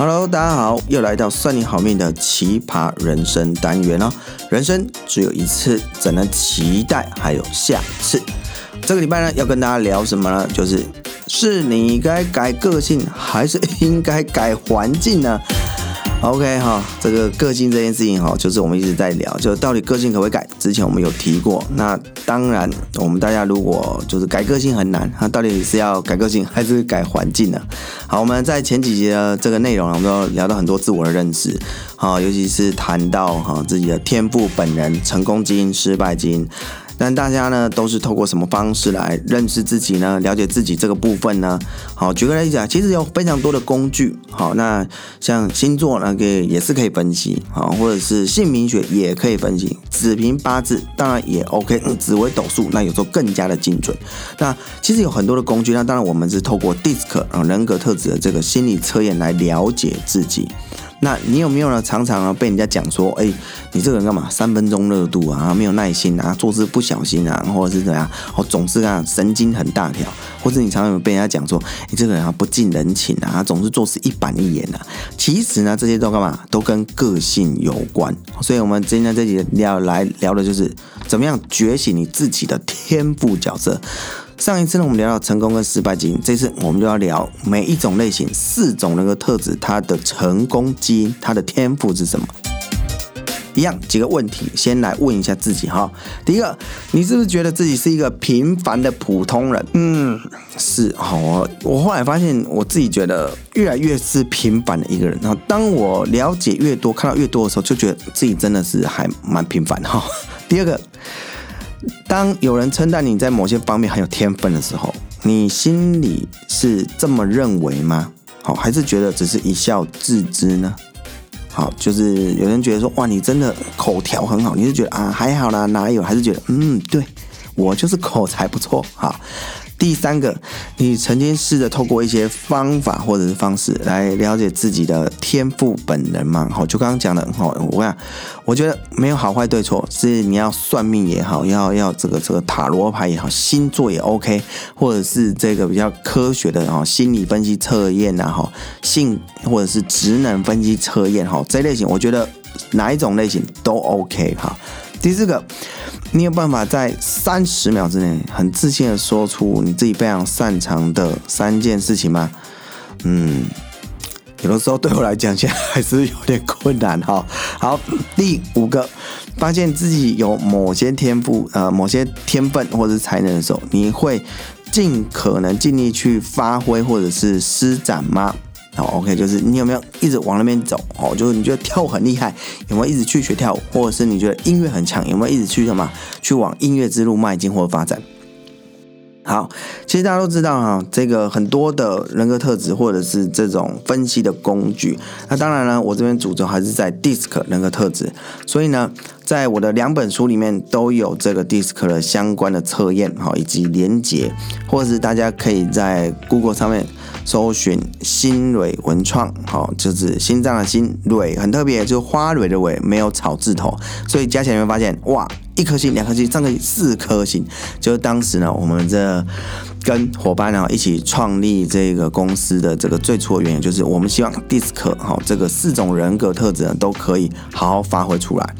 Hello，大家好，又来到算你好命的奇葩人生单元哦。人生只有一次，怎能期待还有下次？这个礼拜呢，要跟大家聊什么呢？就是是你该改个性，还是应该改环境呢？OK 哈，这个个性这件事情哈，就是我们一直在聊，就到底个性可不可以改？之前我们有提过。那当然，我们大家如果就是改个性很难，那到底是要改个性还是改环境呢？好，我们在前几集的这个内容，我们都聊到很多自我的认识，好，尤其是谈到哈自己的天赋、本人、成功基因、失败基因。但大家呢，都是透过什么方式来认识自己呢？了解自己这个部分呢？好，举个例子啊，其实有非常多的工具。好，那像星座呢，可以也是可以分析，好，或者是姓名学也可以分析，子平八字当然也 OK，紫微斗数那有时候更加的精准。那其实有很多的工具，那当然我们是透过 DISC 啊人格特质的这个心理测验来了解自己。那你有没有呢？常常啊被人家讲说，哎，你这个人干嘛？三分钟热度啊，没有耐心啊，做事不小心啊，或者是怎样？哦，总是啊神经很大条，或者你常常被人家讲说，你这个人啊不近人情啊，总是做事一板一眼啊。其实呢，这些都干嘛？都跟个性有关。所以我们今天这集要来聊的就是，怎么样觉醒你自己的天赋角色。上一次呢，我们聊到成功跟失败基因，这次我们就要聊每一种类型四种人格特质，它的成功基因，它的天赋是什么？一样几个问题，先来问一下自己哈。第一个，你是不是觉得自己是一个平凡的普通人？嗯，是。好，我我后来发现，我自己觉得越来越是平凡的一个人。然后，当我了解越多，看到越多的时候，就觉得自己真的是还蛮平凡哈。第二个。当有人称赞你在某些方面很有天分的时候，你心里是这么认为吗？好，还是觉得只是一笑置之呢？好，就是有人觉得说，哇，你真的口条很好，你是觉得啊，还好啦，哪有？还是觉得嗯，对，我就是口才不错，好。第三个，你曾经试着透过一些方法或者是方式来了解自己的天赋本人吗？好，就刚刚讲的，好，我讲，我觉得没有好坏对错，是你要算命也好，要要这个这个塔罗牌也好，星座也 OK，或者是这个比较科学的哈心理分析测验呐哈性或者是职能分析测验哈这类型，我觉得哪一种类型都 OK 哈。第四个。你有办法在三十秒之内很自信的说出你自己非常擅长的三件事情吗？嗯，有的时候对我来讲，现在还是有点困难哈。好，第五个，发现自己有某些天赋，呃，某些天分或者是才能的时候，你会尽可能尽力去发挥或者是施展吗？好，OK，就是你有没有一直往那边走？哦，就是你觉得跳舞很厉害，有没有一直去学跳舞？或者是你觉得音乐很强，有没有一直去什么去往音乐之路迈进或发展？好，其实大家都知道哈，这个很多的人格特质或者是这种分析的工具。那当然呢，我这边主轴还是在 DISC 人格特质，所以呢，在我的两本书里面都有这个 DISC 的相关的测验，哈，以及连结，或者是大家可以在 Google 上面搜寻新蕊文创，好，就是心脏的心蕊很特别，就是花蕊的蕊，没有草字头，所以加起来你会发现，哇。一颗星、两颗星、三颗星、四颗星，就是当时呢，我们这跟伙伴呢一起创立这个公司的这个最初的原因，就是我们希望 DISC 哈这个四种人格特质呢都可以好好发挥出来。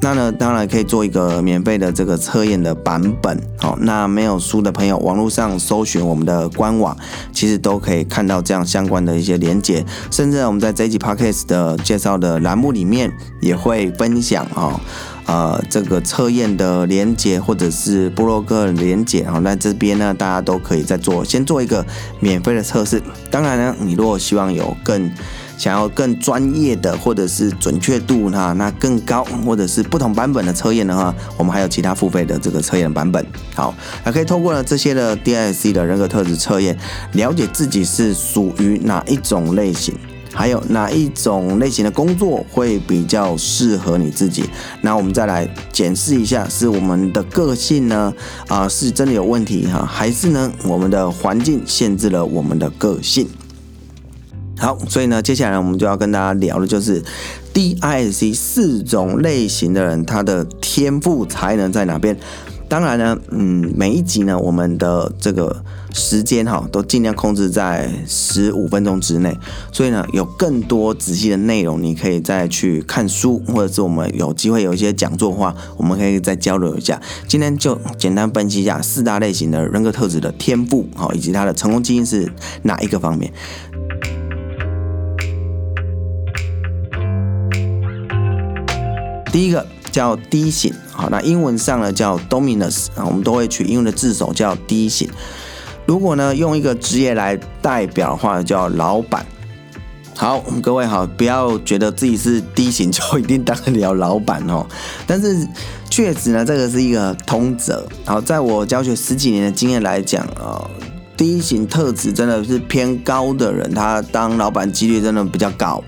那呢，当然可以做一个免费的这个测验的版本。好，那没有书的朋友，网络上搜寻我们的官网，其实都可以看到这样相关的一些连接，甚至我们在这一集 Podcast 的介绍的栏目里面也会分享哈。呃，这个测验的连接或者是部落格连接，好，那这边呢，大家都可以再做，先做一个免费的测试。当然呢，你如果希望有更想要更专业的，或者是准确度哈，那更高，或者是不同版本的测验的话，我们还有其他付费的这个测验版本。好，还可以透过了这些的 D I C 的人格特质测验，了解自己是属于哪一种类型。还有哪一种类型的工作会比较适合你自己？那我们再来检视一下，是我们的个性呢？啊、是真的有问题哈，还是呢，我们的环境限制了我们的个性？好，所以呢，接下来我们就要跟大家聊的就是 DISC 四种类型的人，他的天赋才能在哪边？当然呢，嗯，每一集呢，我们的这个时间哈，都尽量控制在十五分钟之内。所以呢，有更多仔细的内容，你可以再去看书，或者是我们有机会有一些讲座的话，我们可以再交流一下。今天就简单分析一下四大类型的人格特质的天赋，好，以及他的成功基因是哪一个方面。第一个。叫 D 型，好，那英文上呢叫 Dominus 啊，我们都会取英文的字首叫 D 型。如果呢用一个职业来代表的话，叫老板。好，各位好，不要觉得自己是 D 型就一定当得了老板哦。但是确实呢，这个是一个通则。好，在我教学十几年的经验来讲啊，D 型特质真的是偏高的人，他当老板几率真的比较高。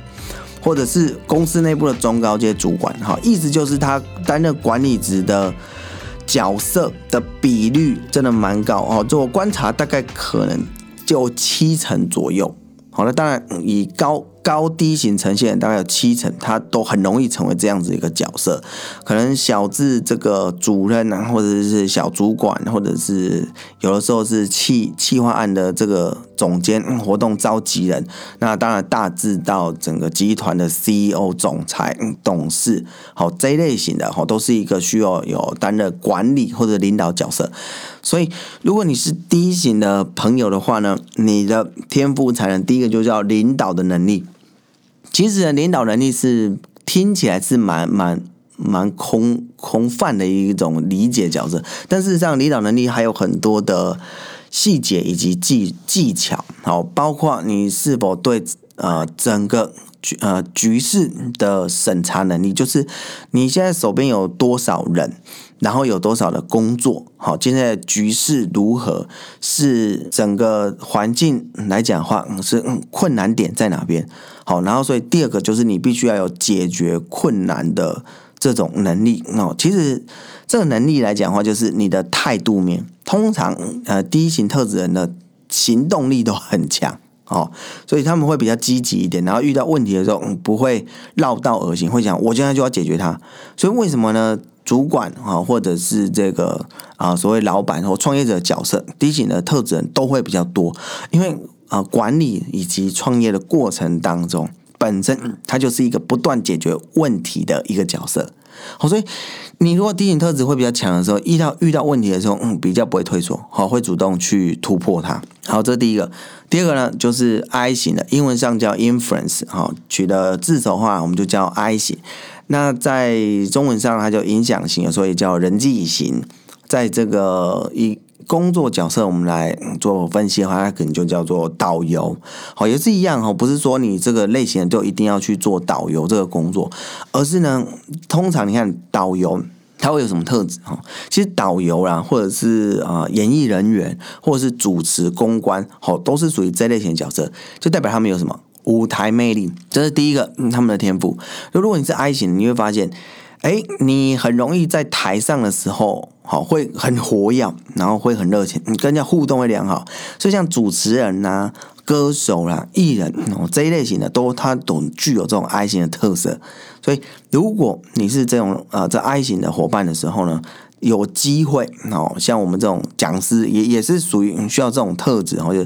或者是公司内部的中高阶主管，哈，意思就是他担任管理职的角色的比率真的蛮高哦。就我观察，大概可能就七成左右。好了，当然以高。高低型呈现大概有七成，他都很容易成为这样子一个角色，可能小至这个主任啊，或者是小主管，或者是有的时候是企企划案的这个总监、活动召集人。那当然大致到整个集团的 CEO、总裁、董事，好这一类型的哈，都是一个需要有担任管理或者领导角色。所以如果你是 D 型的朋友的话呢，你的天赋才能第一个就叫领导的能力。其实领导能力是听起来是蛮蛮蛮空空泛的一种理解角色，但事实上领导能力还有很多的细节以及技技巧，好，包括你是否对呃整个局呃局势的审查能力，就是你现在手边有多少人。然后有多少的工作？好，现在局势如何？是整个环境来讲话，是困难点在哪边？好，然后所以第二个就是你必须要有解决困难的这种能力哦。其实这个能力来讲的话，就是你的态度面。通常呃第一型特质人的行动力都很强哦，所以他们会比较积极一点。然后遇到问题的时候，不会绕道而行，会想我现在就要解决它。所以为什么呢？主管啊，或者是这个啊，所谓老板或创业者角色，D 型的特质人都会比较多，因为啊，管理以及创业的过程当中，本身它就是一个不断解决问题的一个角色。好，所以你如果低型特质会比较强的时候，遇到遇到问题的时候，嗯，比较不会退缩，好，会主动去突破它。好，这是第一个。第二个呢，就是 I 型的，英文上叫 influence，好，取的字首的话，我们就叫 I 型。那在中文上，它叫影响型，所以叫人际型。在这个一工作角色，我们来做分析的话，它可能就叫做导游。好，也是一样哈，不是说你这个类型就一定要去做导游这个工作，而是呢，通常你看导游他会有什么特质哈？其实导游啦，或者是啊演艺人员，或者是主持公关，好，都是属于这类型的角色，就代表他们有什么？舞台魅力，这是第一个，嗯，他们的天赋。就如果你是 I 型，你会发现，哎，你很容易在台上的时候，好，会很活跃，然后会很热情，你跟人家互动会良好。所以像主持人呐、歌手啦、艺人哦这一类型的，都他都具有这种 I 型的特色。所以如果你是这种呃这 I 型的伙伴的时候呢，有机会哦，像我们这种讲师也也是属于需要这种特质，然后就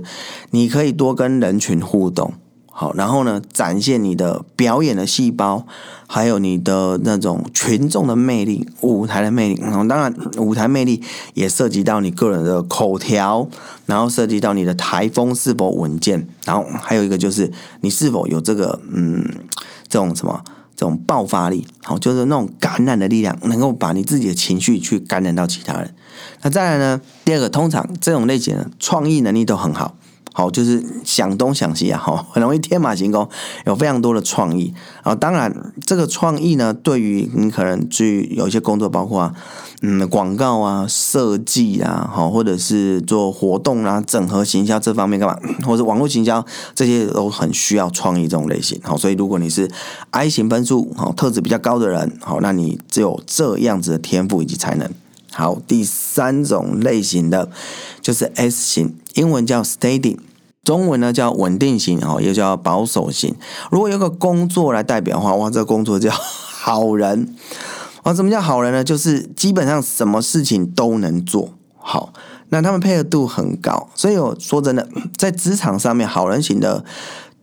你可以多跟人群互动。好，然后呢，展现你的表演的细胞，还有你的那种群众的魅力、舞台的魅力。然后，当然，舞台魅力也涉及到你个人的口条，然后涉及到你的台风是否稳健，然后还有一个就是你是否有这个嗯，这种什么这种爆发力，好，就是那种感染的力量，能够把你自己的情绪去感染到其他人。那再来呢，第二个，通常这种类型的创意能力都很好。好，就是想东想西啊，哈，很容易天马行空，有非常多的创意啊。当然，这个创意呢，对于你可能去有一些工作，包括嗯广告啊、设计啊，好，或者是做活动啊、整合行销这方面干嘛，或者网络行销这些都很需要创意这种类型。好，所以如果你是 I 型分数好特质比较高的人，好，那你只有这样子的天赋以及才能。好，第三种类型的就是 S 型，英文叫 Steady，中文呢叫稳定型，哦，又叫保守型。如果有个工作来代表的话，哇，这个工作叫好人。啊，什么叫好人呢？就是基本上什么事情都能做好，那他们配合度很高。所以我说真的，在职场上面，好人型的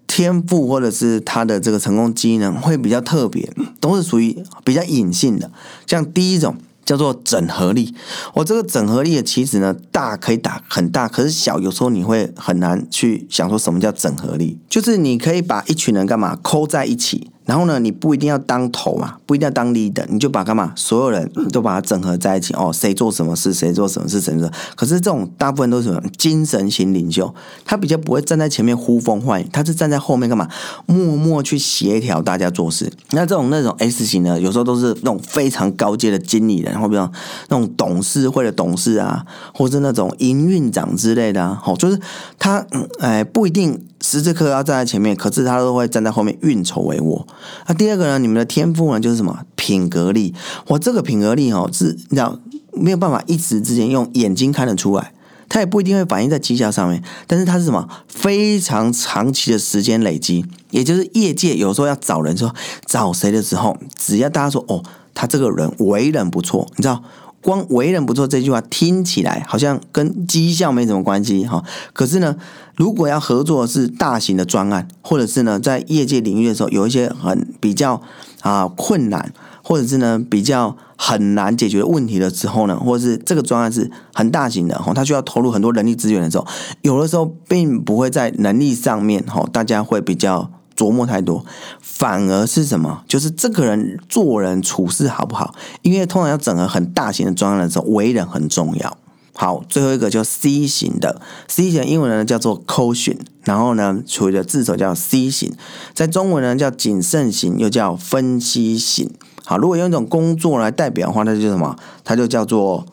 天赋或者是他的这个成功机能会比较特别，都是属于比较隐性的。像第一种。叫做整合力，我这个整合力的棋子呢，大可以打很大，可是小有时候你会很难去想说什么叫整合力，就是你可以把一群人干嘛扣在一起。然后呢，你不一定要当头嘛，不一定要当 leader，你就把干嘛，所有人 都把它整合在一起哦。谁做什么事，谁做什么事，谁做。可是这种大部分都是什么精神型领袖，他比较不会站在前面呼风唤雨，他是站在后面干嘛，默默去协调大家做事。那这种那种 S 型的，有时候都是那种非常高阶的经理人，然后比如那种董事会的董事啊，或是那种营运长之类的啊，好，就是他哎不一定。时时刻刻要站在前面，可是他都会站在后面运筹帷幄。那第二个呢？你们的天赋呢？就是什么品格力？我这个品格力哦，是你知道没有办法一时之间用眼睛看得出来，它也不一定会反映在绩效上面。但是它是什么？非常长期的时间累积，也就是业界有时候要找人说找谁的时候，只要大家说哦，他这个人为人不错，你知道。光为人不错这句话听起来好像跟绩效没什么关系哈，可是呢，如果要合作是大型的专案，或者是呢在业界领域的时候有一些很比较啊困难，或者是呢比较很难解决问题的时候呢，或者是这个专案是很大型的哈，它需要投入很多人力资源的时候，有的时候并不会在能力上面哈，大家会比较。琢磨太多，反而是什么？就是这个人做人处事好不好？因为通常要整合很大型的专案的时候，为人很重要。好，最后一个叫 C 型的，C 型的英文呢叫做 caution，然后呢，处于的字首叫 C 型，在中文呢叫谨慎型，又叫分析型。好，如果用一种工作来代表的话，那就叫什么？它就叫做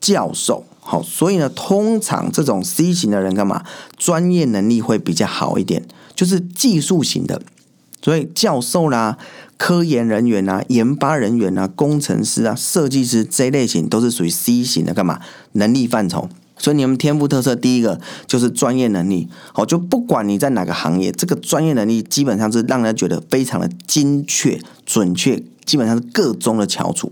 教授。好，所以呢，通常这种 C 型的人干嘛？专业能力会比较好一点。就是技术型的，所以教授啦、科研人员啊、研发人员啊、工程师啊、设计师这一类型都是属于 C 型的，干嘛？能力范畴。所以你们天赋特色第一个就是专业能力。好，就不管你在哪个行业，这个专业能力基本上是让人觉得非常的精确、准确，基本上是各中的翘楚。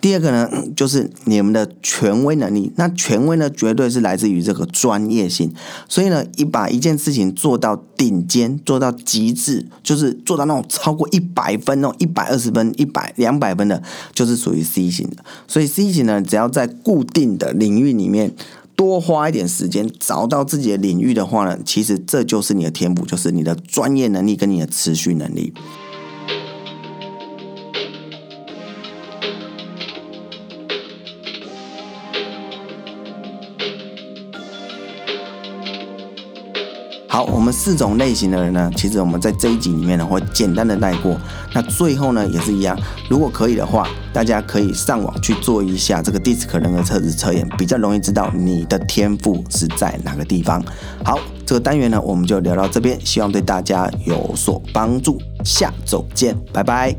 第二个呢，就是你们的权威能力。那权威呢，绝对是来自于这个专业性。所以呢，你把一件事情做到顶尖，做到极致，就是做到那种超过一百分、那种一百二十分、一百两百分的，就是属于 C 型的。所以 C 型呢，只要在固定的领域里面多花一点时间，找到自己的领域的话呢，其实这就是你的天赋，就是你的专业能力跟你的持续能力。好，我们四种类型的人呢，其实我们在这一集里面呢会简单的带过。那最后呢也是一样，如果可以的话，大家可以上网去做一下这个 DISC 人格测试测验，比较容易知道你的天赋是在哪个地方。好，这个单元呢我们就聊到这边，希望对大家有所帮助。下周见，拜拜。